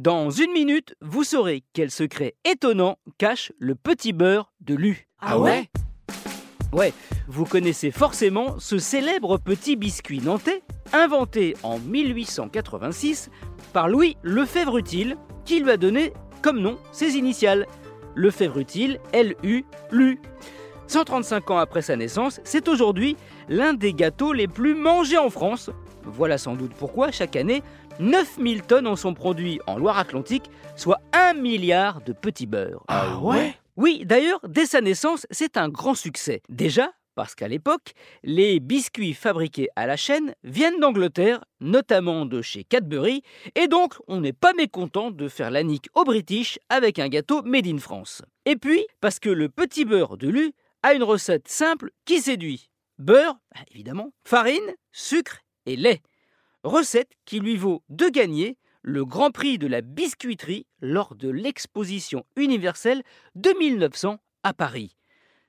Dans une minute, vous saurez quel secret étonnant cache le petit beurre de Lu. Ah ouais Ouais, vous connaissez forcément ce célèbre petit biscuit nantais, inventé en 1886 par Louis Lefebvre-Utile, qui lui a donné comme nom ses initiales. Lefebvre-Utile, L-U, Lu. 135 ans après sa naissance, c'est aujourd'hui l'un des gâteaux les plus mangés en France. Voilà sans doute pourquoi chaque année, 9000 tonnes en sont produits en Loire-Atlantique, soit 1 milliard de petits beurres. Ah ouais Oui, d'ailleurs, dès sa naissance, c'est un grand succès. Déjà, parce qu'à l'époque, les biscuits fabriqués à la chaîne viennent d'Angleterre, notamment de chez Cadbury, et donc on n'est pas mécontent de faire la nique aux British avec un gâteau made in France. Et puis, parce que le petit beurre de Lu a une recette simple qui séduit. Beurre, évidemment, farine, sucre et lait recette qui lui vaut de gagner le Grand Prix de la biscuiterie lors de l'exposition universelle de 1900 à Paris,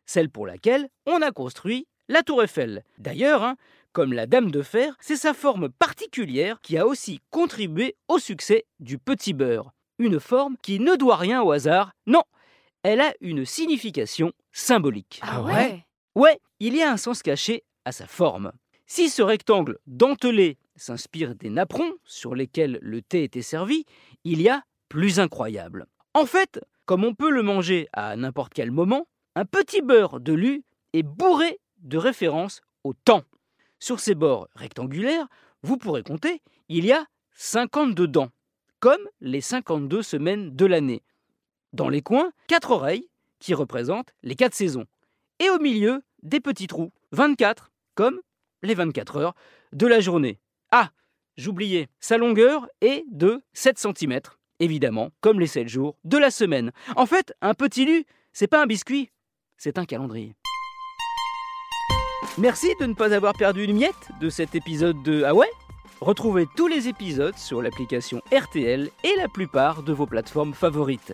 celle pour laquelle on a construit la Tour Eiffel. D'ailleurs, hein, comme la Dame de Fer, c'est sa forme particulière qui a aussi contribué au succès du petit beurre. Une forme qui ne doit rien au hasard, non, elle a une signification symbolique. Ah ouais? Ouais, il y a un sens caché à sa forme. Si ce rectangle dentelé s'inspire des napperons sur lesquels le thé était servi, il y a plus incroyable. En fait, comme on peut le manger à n'importe quel moment, un petit beurre de lu est bourré de références au temps. Sur ses bords rectangulaires, vous pourrez compter, il y a 52 dents, comme les 52 semaines de l'année. Dans les coins, quatre oreilles, qui représentent les quatre saisons. Et au milieu, des petits trous, 24, comme les 24 heures de la journée. Ah, j'oubliais, sa longueur est de 7 cm, évidemment, comme les 7 jours de la semaine. En fait, un petit lu, c'est pas un biscuit, c'est un calendrier. Merci de ne pas avoir perdu une miette de cet épisode de Ah ouais? Retrouvez tous les épisodes sur l'application RTL et la plupart de vos plateformes favorites.